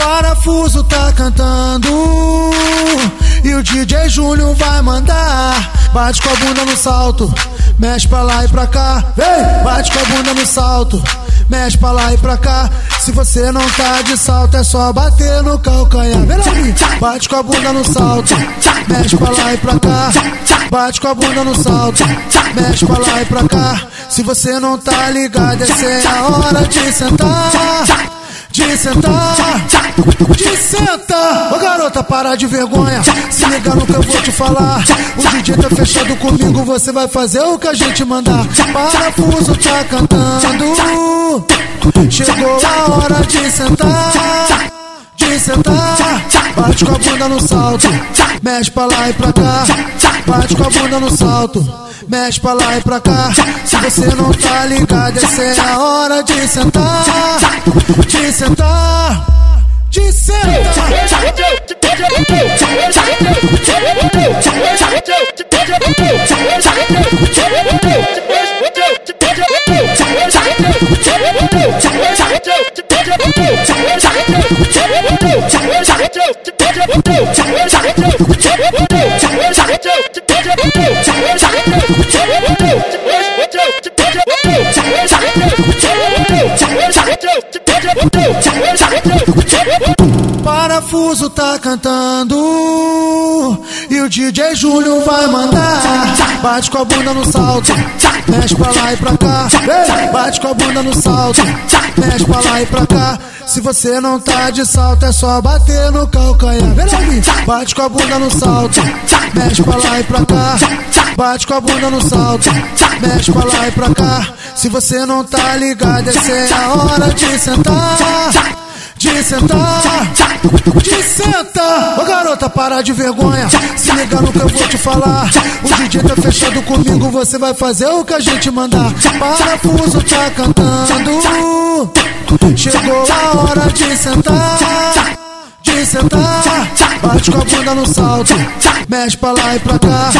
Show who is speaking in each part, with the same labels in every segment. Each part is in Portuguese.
Speaker 1: Parafuso tá cantando e o DJ Júnior vai mandar. Bate com a bunda no salto, mexe pra lá e pra cá. Vem, bate com a bunda no salto, mexe pra lá e pra cá. Se você não tá de salto, é só bater no calcanhar. Bate com a bunda no salto, mexe pra lá e pra cá. Bate com a bunda no salto, mexe pra lá e pra cá. Se você não tá ligado, essa é a hora de sentar de sentar, de sentar. Ô garota, para de vergonha, se liga no que eu vou te falar. O DJ tá fechado comigo, você vai fazer o que a gente mandar. Parafuso tá cantando, chegou a hora de sentar. De sentar, bate com a bunda no salto, mexe pra lá e pra cá, bate com a bunda no salto mexe pra lá e pra cá. Se você não tá ligado, essa é a hora de sentar, de sentar, Woo! Parafuso tá cantando e o DJ Júnior vai mandar. Bate com a bunda no salto, mexe pra lá e pra cá. Bate com a bunda no salto, mexe pra lá e pra cá. Se você não tá de salto, é só bater no calcanhar. Bate com a bunda no salto, mexe pra lá e pra cá. Bate com a bunda no salto, mexe pra lá e pra cá. Se você não tá ligado, essa é a hora de sentar de sentar, de sentar. Ô garota, para de vergonha, se liga no que eu vou te falar. O DJ tá fechado comigo, você vai fazer o que a gente mandar. Parafuso tá cantando, chegou a hora de sentar. De sentar, bate com a bunda no salto, mexe pra lá e pra cá,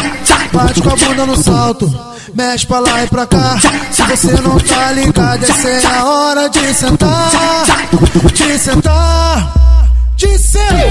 Speaker 1: bate com a bunda no salto mexe pra lá e pra cá. Se você não tá ligado, essa é a hora de sentar, de sentar, de sentar.